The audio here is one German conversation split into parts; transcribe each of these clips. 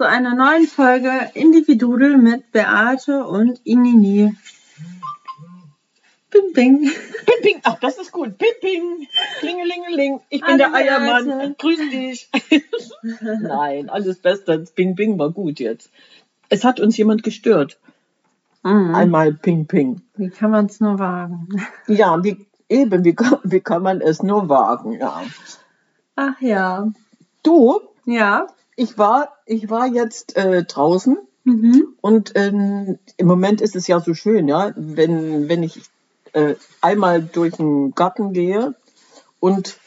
Zu einer neuen Folge Individudel mit Beate und Inini. Bing, bing. Ping, ping. Ach, das ist gut. Ping, ping. Klingelingeling. Ich bin Hallo, der Eiermann. Beate. Grüß dich. Nein, alles Beste. Das Ping, ping war gut jetzt. Es hat uns jemand gestört. Mhm. Einmal Ping, ping. Wie kann man es nur wagen? Ja, wie, eben, wie, kann- wie kann man es nur wagen? Ja. Ach ja. Du, Ja. Ich war, ich war jetzt äh, draußen Mhm. und ähm, im Moment ist es ja so schön, ja, wenn, wenn ich äh, einmal durch den Garten gehe und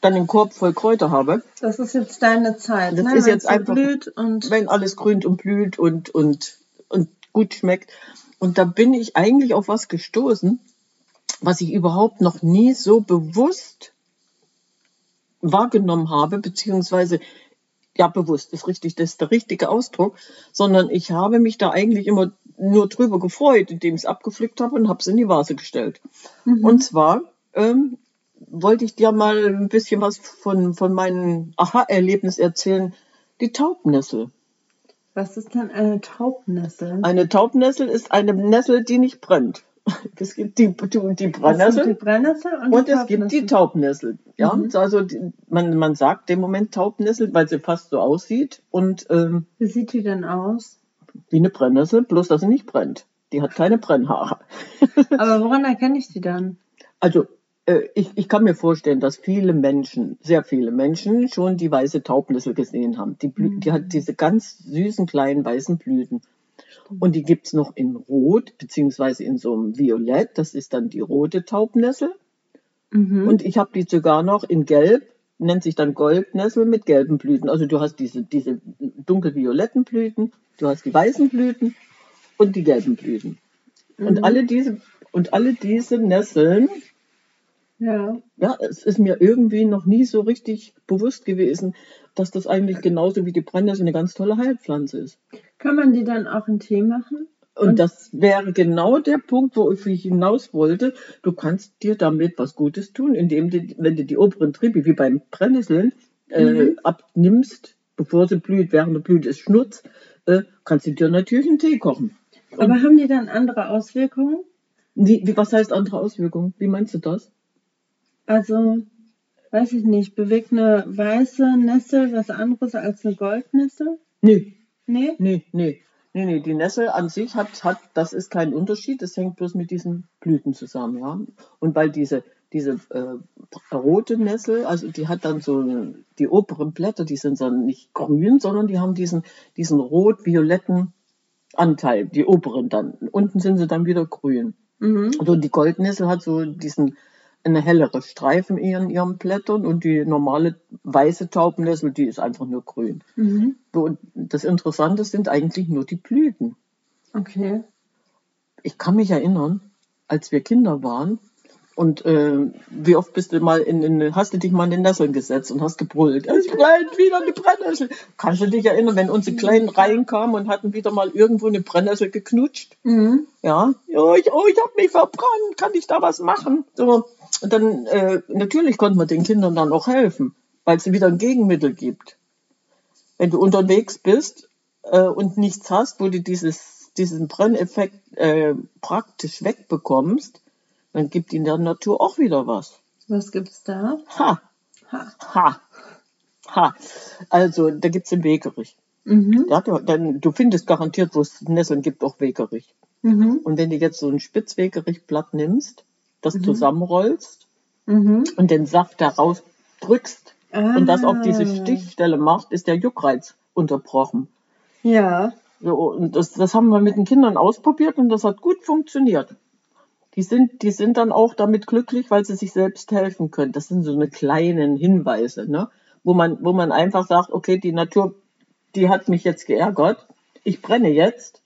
dann den Korb voll Kräuter habe, Das ist jetzt deine Zeit. Das ne? ist Wenn's jetzt einfach- blüht und wenn alles grünt und blüht und, und, und gut schmeckt. Und da bin ich eigentlich auf was gestoßen, was ich überhaupt noch nie so bewusst wahrgenommen habe, beziehungsweise ja, bewusst ist richtig, das ist der richtige Ausdruck, sondern ich habe mich da eigentlich immer nur drüber gefreut, indem ich es abgepflückt habe und habe es in die Vase gestellt. Und zwar ähm, wollte ich dir mal ein bisschen was von, von meinem Aha-Erlebnis erzählen. Die Taubnessel. was ist denn eine Taubnessel? Eine Taubnessel ist eine Nessel, die nicht brennt. Es gibt die, die, die sind die Brennnessel Brennnessel und, und es gibt die Taubnessel. Ja, also die, man, man sagt dem Moment Taubnessel, weil sie fast so aussieht und ähm, Wie sieht die denn aus? wie eine Brennnessel, bloß dass sie nicht brennt. Die hat keine Brennhaare. Aber woran erkenne ich die dann? Also äh, ich, ich kann mir vorstellen, dass viele Menschen, sehr viele Menschen schon die weiße Taubnessel gesehen haben. Die, Blü die hat diese ganz süßen kleinen weißen Blüten. Und die gibt's noch in Rot, beziehungsweise in so einem Violett. Das ist dann die rote Taubnessel. Mhm. Und ich habe die sogar noch in Gelb, nennt sich dann Goldnessel mit gelben Blüten. Also du hast diese, diese dunkelvioletten Blüten, du hast die weißen Blüten und die gelben Blüten. Und alle diese, und alle diese Nesseln ja. ja, es ist mir irgendwie noch nie so richtig bewusst gewesen, dass das eigentlich genauso wie die Brennnessel eine ganz tolle Heilpflanze ist. Kann man die dann auch in Tee machen? Und das wäre genau der Punkt, wo ich hinaus wollte. Du kannst dir damit was Gutes tun, indem du, wenn du die oberen Triebe, wie beim Brennnesseln, äh, abnimmst, bevor sie blüht, während der Blüte ist Schnutz, äh, kannst du dir natürlich einen Tee kochen. Aber haben die dann andere Auswirkungen? Wie, wie, was heißt andere Auswirkungen? Wie meinst du das? Also, weiß ich nicht, bewegt eine weiße Nessel was anderes als eine Goldnessel? Nee, Nee? Nee, nee. Nee, nee, die Nessel an sich hat, hat, das ist kein Unterschied, das hängt bloß mit diesen Blüten zusammen, ja. Und weil diese, diese äh, rote Nessel, also die hat dann so, die oberen Blätter, die sind dann nicht grün, sondern die haben diesen, diesen rot-violetten Anteil, die oberen dann. Unten sind sie dann wieder grün. Mhm. Also die Goldnessel hat so diesen, eine hellere Streifen in ihren Blättern und die normale weiße Taubennessel, die ist einfach nur grün. Mhm. So, und das Interessante sind eigentlich nur die Blüten. Okay. Ich kann mich erinnern, als wir Kinder waren und äh, wie oft bist du mal in, in hast du dich mal in den Nesseln gesetzt und hast gebrüllt, es brennt wieder eine Brennnessel. Kannst du dich erinnern, wenn unsere Kleinen reinkamen und hatten wieder mal irgendwo eine Brennnessel geknutscht? Mhm. Ja, ja ich, oh, ich habe mich verbrannt, kann ich da was machen? So, und dann, äh, natürlich konnte man den Kindern dann auch helfen, weil es wieder ein Gegenmittel gibt. Wenn du unterwegs bist äh, und nichts hast, wo du dieses, diesen Brenneffekt äh, praktisch wegbekommst, dann gibt in der Natur auch wieder was. Was gibt's da? Ha, Ha. ha, ha. Also, da gibt's den Wegerich. Mhm. Ja, du, dann, du findest garantiert, wo es Nesseln gibt, auch Wegerich. Mhm. Und wenn du jetzt so ein Spitzwegerichtblatt nimmst das zusammenrollst Mhm. und den Saft daraus drückst und das auf diese Ah. Stichstelle macht, ist der Juckreiz unterbrochen. Ja. So, und das, das haben wir mit den Kindern ausprobiert und das hat gut funktioniert. Die sind, die sind dann auch damit glücklich, weil sie sich selbst helfen können. Das sind so eine kleinen Hinweise, ne? wo, man, wo man einfach sagt, okay, die Natur, die hat mich jetzt geärgert, ich brenne jetzt,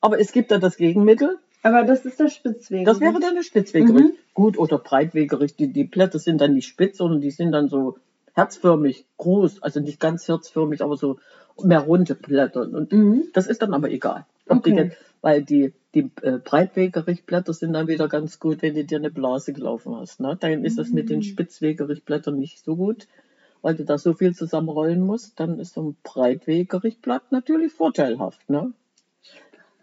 aber es gibt da das Gegenmittel, Aber das ist der Spitzweg. das wäre dann eine Spitzwegerich. Mhm. Gut, oder Breitwegerich. Die, die Blätter sind dann nicht spitz, sondern die sind dann so herzförmig, groß. Also nicht ganz herzförmig, aber so mehr runde Blätter. Und Mhm. das ist dann aber egal. Ob die Okay. jetzt, weil die, die äh, Breitwegerichblätter sind dann wieder ganz gut, wenn du dir eine Blase gelaufen hast. Ne? Dann ist es mit Mhm. den Spitzwegerichblättern nicht so gut, weil du da so viel zusammenrollen musst. Dann ist so ein Breitwegerichblatt natürlich vorteilhaft. Ne?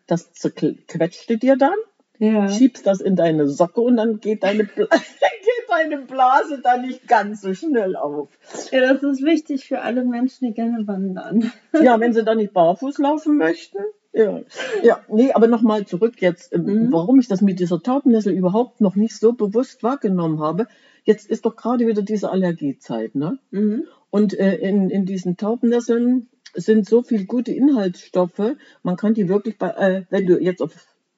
Das zerquetschte dir dann Ja. schiebst das in deine Socke und dann geht deine, Bla geht deine Blase da nicht ganz so schnell auf. ja, das ist wichtig für alle Menschen, die gerne wandern. Ja, wenn sie dann nicht barfuß laufen möchten. Ja, ja nee, aber nochmal zurück jetzt, ähm, Mhm. warum ich das mit dieser Taubennessel überhaupt noch nicht so bewusst wahrgenommen habe. Jetzt ist doch gerade wieder diese Allergiezeit, ne? Mhm. Und äh, in, in diesen Taubennesseln sind so viele gute Inhaltsstoffe, man kann die wirklich bei, äh, wenn du jetzt auf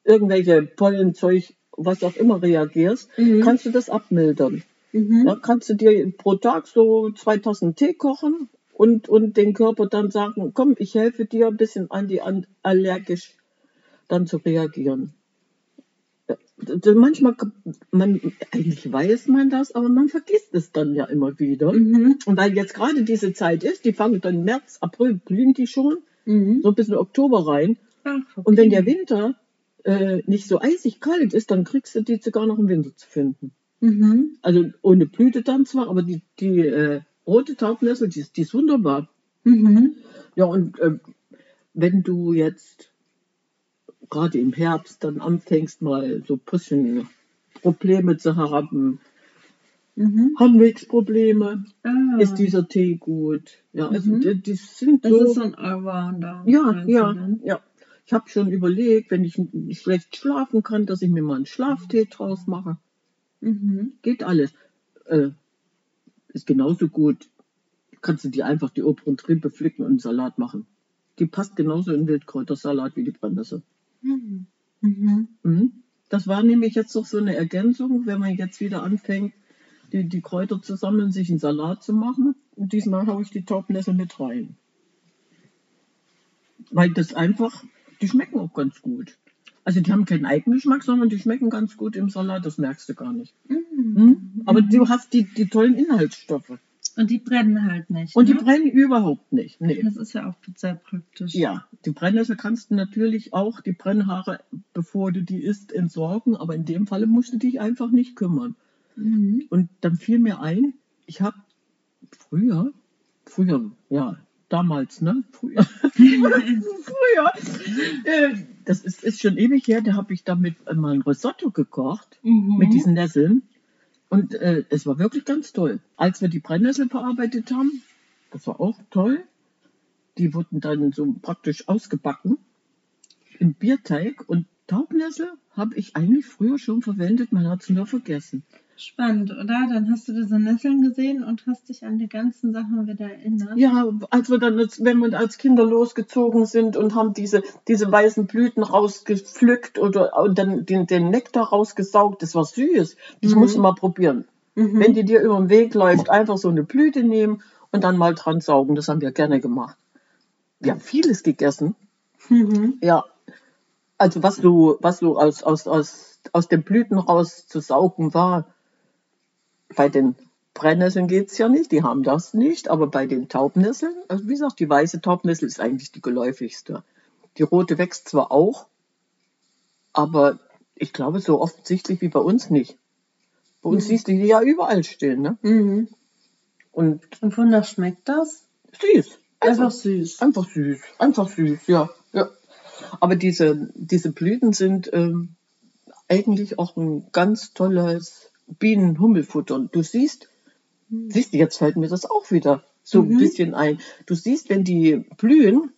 irgendwelche Pollenzeug, was auch immer reagierst, Mhm. kannst du das abmildern. Mhm. Da kannst du dir pro Tag so zwei Tassen Tee kochen und, und den Körper dann sagen, komm, ich helfe dir ein bisschen antiallergisch dann zu reagieren. Manchmal, man, eigentlich weiß man das, aber man vergisst es dann ja immer wieder. Mhm. Und weil jetzt gerade diese Zeit ist, die fangen dann März, April, blühen die schon, Mhm. so bis in Oktober rein. Ach, okay. Und wenn der Winter äh, nicht so eisig kalt ist, dann kriegst du die sogar noch im Winter zu finden. Mhm. Also ohne Blüte dann zwar, aber die, die äh, rote Taubnessel, die, ist- die ist wunderbar. Mhm. Ja, und äh, wenn du jetzt gerade im Herbst dann anfängst, mal so ein bisschen Probleme zu haben, Mhm. Handwegsprobleme, Ah. ist dieser Tee gut. Ja, also Mhm. die, die sind Das so. ist so ein Allrounder. ja, ja, dann? ja. Ich habe schon überlegt, wenn ich schlecht schlafen kann, dass ich mir mal einen Schlaftee draus mache. Mhm. Geht alles. Äh, ist genauso gut. Kannst du dir einfach die oberen Triebe pflücken und einen Salat machen. Die passt genauso in Wildkräutersalat wie die Brennnessel. Mhm. Mhm. Mhm. Das war nämlich jetzt doch so eine Ergänzung, wenn man jetzt wieder anfängt, die, die Kräuter zu sammeln, sich einen Salat zu machen. Und diesmal haue ich die Taubnessel mit rein. Weil das einfach, die schmecken auch ganz gut. Also die haben keinen Eigengeschmack, sondern die schmecken ganz gut im Salat, das merkst du gar nicht. Mhm. Mhm. Aber du hast die, die tollen Inhaltsstoffe. Und die brennen halt nicht. Und die ne? brennen überhaupt nicht. Nee. Das ist ja auch sehr praktisch. Ja, die Brennnessel kannst du natürlich auch, die Brennhaare, bevor du die isst, entsorgen, aber in dem Falle musst du dich einfach nicht kümmern. Mhm. Und dann fiel mir ein, ich habe früher, früher, ja, damals, ne? Früher, früher, äh, das ist, ist schon ewig her, da habe ich damit mal ein Risotto gekocht Mhm. mit diesen Nesseln. Und äh, es war wirklich ganz toll. Als wir die Brennnessel verarbeitet haben, das war auch toll. Die wurden dann so praktisch ausgebacken im Bierteig. Und Taubnessel habe ich eigentlich früher schon verwendet, man hat es nur vergessen. Spannend, oder? Dann hast du diese Nesseln gesehen und hast dich an die ganzen Sachen wieder erinnert. Ja, als wir dann, als, wenn wir als Kinder losgezogen sind und haben diese, diese weißen Blüten rausgepflückt oder und dann den, den Nektar rausgesaugt, das war süß. Das Mhm. musst du mal probieren. Mhm. Wenn die dir über den Weg läuft, einfach so eine Blüte nehmen und dann mal dran saugen. Das haben wir gerne gemacht. Wir haben vieles gegessen. Mhm. Ja. Also was du, was du aus, aus, aus, aus den Blüten raus zu saugen war, bei den Brennnesseln geht's ja nicht, die haben das nicht, aber bei den Taubnesseln, also wie gesagt, die weiße Taubnessel ist eigentlich die geläufigste. Die rote wächst zwar auch, aber ich glaube so offensichtlich wie bei uns nicht. Bei uns Mhm. siehst du die ja überall stehen, ne? Mhm. Und Und wonach schmeckt das? süß. Einfach süß. Einfach süß. Einfach süß, ja. ja. Aber diese, diese Blüten sind ähm, eigentlich auch ein ganz tolles Bienenhummelfutter. Und du siehst, siehst du, jetzt fällt mir das auch wieder so ein Mhm. bisschen ein. Du siehst, wenn die blühen,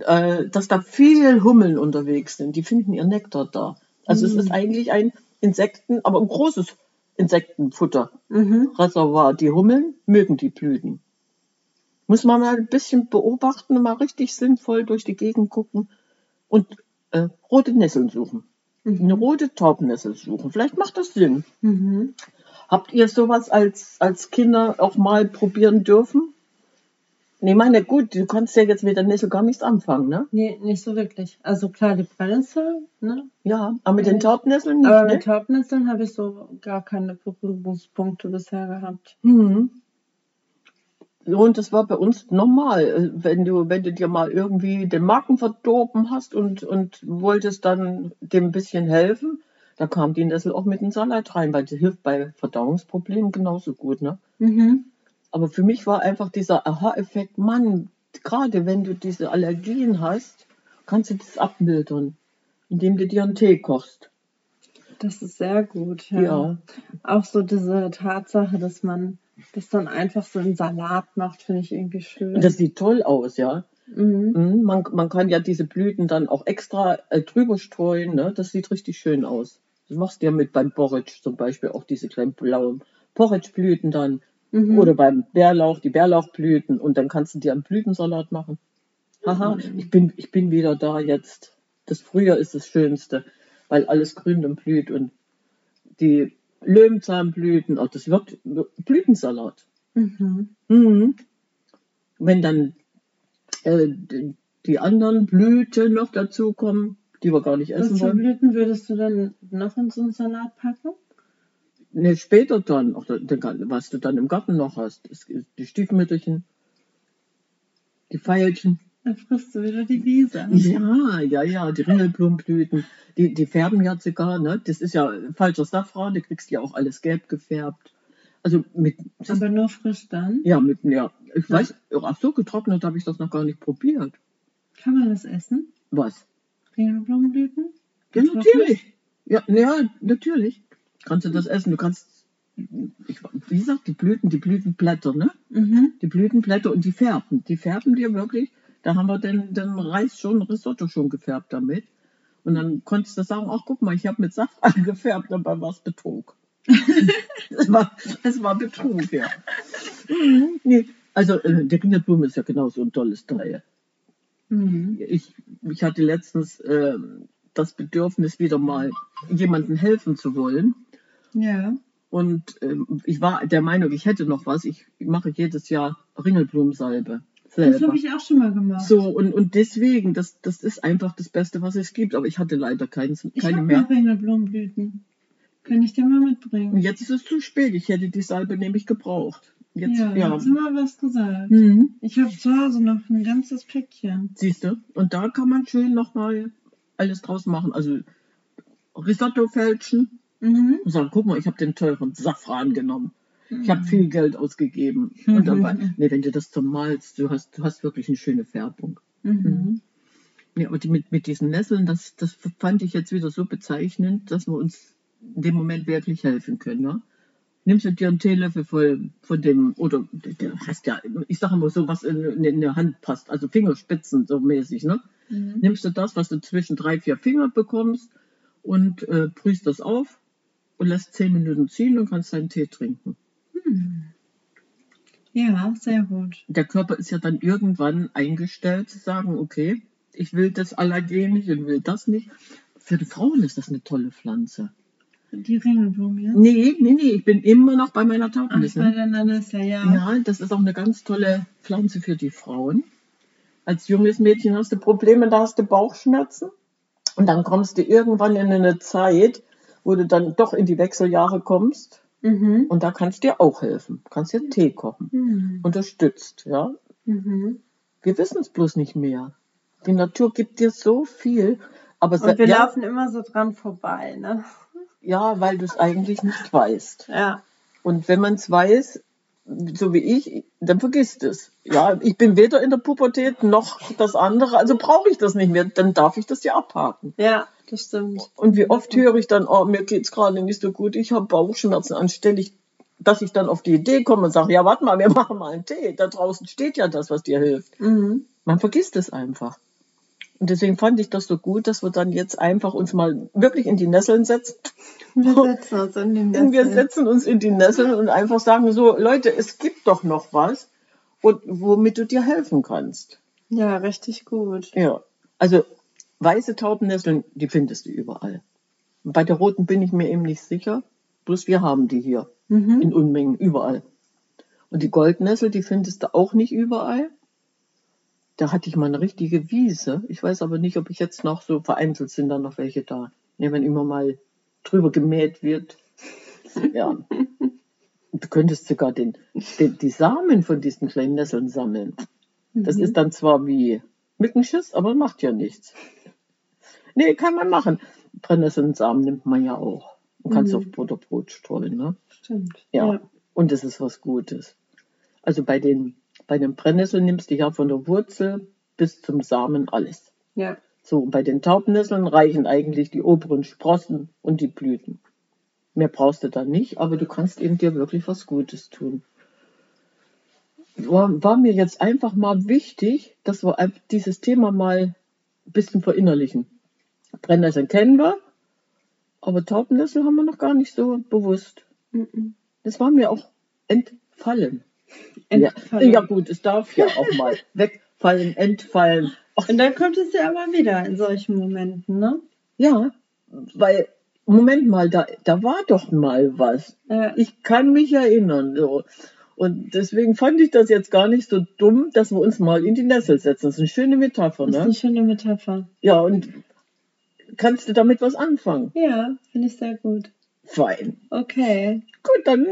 äh, dass da viel Hummeln unterwegs sind. Die finden ihr Nektar da. Also Mhm. es ist eigentlich ein, Insekten, aber ein großes Insektenfutter. Mhm. Reservoir. Die Hummeln mögen die Blüten. Muss man mal ein bisschen beobachten mal richtig sinnvoll durch die Gegend gucken und äh, rote Nesseln suchen. Eine rote Taubennessel suchen. Vielleicht macht das Sinn. Mhm. Habt ihr sowas als, als Kinder auch mal probieren dürfen? Nee, meine, gut, du kannst ja jetzt mit der Nessel gar nichts anfangen, ne? Nee, nicht so wirklich. Also klar, die Brennnessel, ne? Ja, aber mit den Taubnesseln nicht, Aber ne? mit Taubnesseln habe ich so gar keine Berührungspunkte bisher gehabt. Mhm. Und das war bei uns normal, äh, wenn du, wenn du dir mal irgendwie den Magen verdorben hast und, und wolltest dann dem ein bisschen helfen, da kam die Nessel auch mit dem Salat rein, weil die hilft bei Verdauungsproblemen genauso gut, ne? Mhm. Aber für mich war einfach dieser Aha-Effekt, Mann, gerade wenn du diese Allergien hast, kannst du das abmildern, indem du dir einen Tee kochst. Das ist sehr gut, ja. Ja. Auch so diese Tatsache, dass man das dann einfach so in Salat macht, finde ich irgendwie schön. Das sieht toll aus, ja. mhm. Mhm, Man, man kann ja diese Blüten dann auch extra äh, drüber streuen, ne? Das sieht richtig schön aus. Das machst du ja mit beim Porridge zum Beispiel auch diese kleinen blauen Porridgeblüten dann. Mhm. Oder beim Bärlauch, die Bärlauchblüten. Und dann kannst du dir einen Blütensalat machen. Haha, Mhm. ich bin, ich bin wieder da jetzt. Das Frühjahr ist das Schönste, weil alles grün und blüht und die Löwenzahnblüten, auch das wird Blütensalat. Mhm. Mhm. Wenn dann äh, die- anderen Blüten noch dazukommen, die wir gar nicht essen wollen. Blüten würdest du dann noch in so einen Salat packen? Ne, später dann, auch was du dann im Garten noch hast. Die Stiefmütterchen, die Veilchen. Dann frisst du wieder die Wiese. Ja, ja, ja, die Ringelblumenblüten, die, die färben ja sogar, ne? Das ist ja falscher Safran, du kriegst ja auch alles gelb gefärbt. Also mit, Aber nur frisch dann? ja, mit, ja, ich weiß, ach so, getrocknet habe ich das noch gar nicht probiert. Kann man das essen? Was? Ringelblumenblüten? Ja, natürlich. Ja, ja, natürlich. Kannst du das essen. Du kannst, ich, wie gesagt, die Blüten, die Blütenblätter, ne? Mhm. Die Blütenblätter und die färben. Die färben dir wirklich. Da haben wir den, den Reis schon, Risotto schon gefärbt damit. Und dann konntest du sagen, ach guck mal, ich habe mit Safran gefärbt, dabei war es Betrug. es, war, es war Betrug, ja. Mhm, nee. Also äh, die Ringelblume ist ja genauso ein tolles Teil. Mhm. Ich, ich hatte letztens äh, das Bedürfnis, wieder mal jemandem helfen zu wollen. Ja. Und ähm, ich war der Meinung, ich hätte noch was. Ich mache jedes Jahr Ringelblumensalbe Das selber. habe ich auch schon mal gemacht. So, und, und deswegen, das, das ist einfach das Beste, was es gibt. Aber ich hatte leider keins, ich keine habe mehr. noch Ringelblumenblüten. Kann ich dir mal Und mitbringen? jetzt ist es zu spät. Ich hätte die Salbe nämlich gebraucht. Jetzt, ja, ja. hast mal was gesagt. Mhm. Ich habe zu Hause noch ein ganzes Päckchen. Siehst du? Und da kann man schön nochmal alles draus machen. Also Risotto fälschen. Mhm. Und sagen, guck mal, ich habe den teuren Safran genommen. Ich habe viel Geld ausgegeben. Und dabei, nee, wenn du das zum malst, du hast, du hast wirklich eine schöne Färbung. Mhm. Ja, aber die, mit, mit diesen Nesseln, das, das fand ich jetzt wieder so bezeichnend, dass wir uns in dem Moment wirklich helfen können. Ne? Nimmst du dir einen Teelöffel voll von dem, oder du hast ja, ich sage immer so, was in, in, in der Hand passt, also Fingerspitzen so mäßig, ne? Mhm. Nimmst du das, was du zwischen drei, vier Finger bekommst und äh, brühst das auf und lässt zehn Minuten ziehen und kannst deinen Tee trinken. Ja, sehr gut. Der Körper ist ja dann irgendwann eingestellt zu sagen, okay, ich will das Allergen nicht und will das nicht. Für die Frauen ist das eine tolle Pflanze. Die Ringelblumen jetzt? Nee, nee, nee, ich bin immer noch bei meiner Ach, bei Ne? der Nanessa, ja. Ja, das ist auch eine ganz tolle Pflanze für die Frauen. Als junges Mädchen hast du Probleme, da hast du Bauchschmerzen. Und dann kommst du irgendwann in eine Zeit, wo du dann doch in die Wechseljahre kommst. Mhm. Und da kannst du dir auch helfen. Kannst dir Tee kochen. Mhm. Unterstützt, ja. Mhm. Wir wissen es bloß nicht mehr. Die Natur gibt dir so viel. Aber Und wir ja, laufen immer so dran vorbei, ne? ja, weil du es eigentlich nicht weißt. Ja. Und wenn man es weiß, so wie ich, dann vergisst es. Ja, ich bin weder in der Pubertät noch das andere, also brauche ich das nicht mehr, dann darf ich das ja abhaken. Ja, das stimmt. Und wie oft höre ich dann, oh, mir geht's gerade nicht so gut, ich habe Bauchschmerzen, anstelle ich, dass ich dann auf die Idee komme und sage, ja, warte mal, wir machen mal einen Tee. Da draußen steht ja das, was dir hilft. Mhm. Man vergisst es einfach. Und deswegen fand ich das so gut, dass wir dann jetzt einfach uns mal wirklich in die Nesseln setzen. Wir setzen uns in den Und wir Nesseln. setzen uns in die Nesseln und einfach sagen so, Leute, es gibt doch noch was, und womit du dir helfen kannst. Ja, richtig gut. Ja, also weiße Taubennesseln, die findest du überall. Bei der roten bin ich mir eben nicht sicher. Bloß wir haben die hier Mhm. in Unmengen überall. Und die Goldnessel, die findest du auch nicht überall. Da hatte ich mal eine richtige Wiese. Ich weiß aber nicht, ob ich jetzt noch so vereinzelt sind da noch welche da. Ne, wenn immer mal drüber gemäht wird. Ja. Du könntest sogar den, den, die Samen von diesen kleinen Nesseln sammeln. Das Mhm. ist dann zwar wie Mückenschiss, aber macht ja nichts. Nee, kann man machen. Brennnesselsamen nimmt man ja auch. Man kann es Mhm. auf Butterbrot streuen, ne? Stimmt. Ja. Und es ist was Gutes. Also bei den, bei den Brennnesseln nimmst du ja von der Wurzel bis zum Samen alles. Ja. So, bei den Taubnesseln reichen eigentlich die oberen Sprossen und die Blüten. Mehr brauchst du da nicht, aber du kannst eben dir wirklich was Gutes tun. War, war mir jetzt einfach mal wichtig, dass wir dieses Thema mal ein bisschen verinnerlichen. Brennnesseln kennen wir, aber Taubennessel haben wir noch gar nicht so bewusst. Mhm. Das war mir auch entfallen. Entfallen. Ja, gut, es darf ja auch mal wegfallen, entfallen. Ach, Und dann kommt es ja immer wieder in solchen Momenten, ne? ja, weil, Moment mal, da, da war doch mal was. Ja. Ich kann mich erinnern. So. Und deswegen fand ich das jetzt gar nicht so dumm, dass wir uns mal in die Nessel setzen. Das ist eine schöne Metapher, Das ist ne? eine schöne Metapher. Ja, und kannst du damit was anfangen? Ja, finde ich sehr gut. Fein. Okay. Gut, dann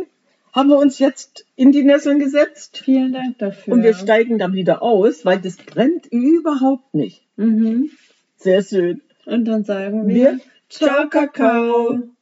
haben wir uns jetzt in die Nesseln gesetzt Vielen Dank dafür. und wir steigen da wieder aus, weil das brennt überhaupt nicht. Mhm. Sehr schön. Und dann sagen wir Wir Ciao, Kakao.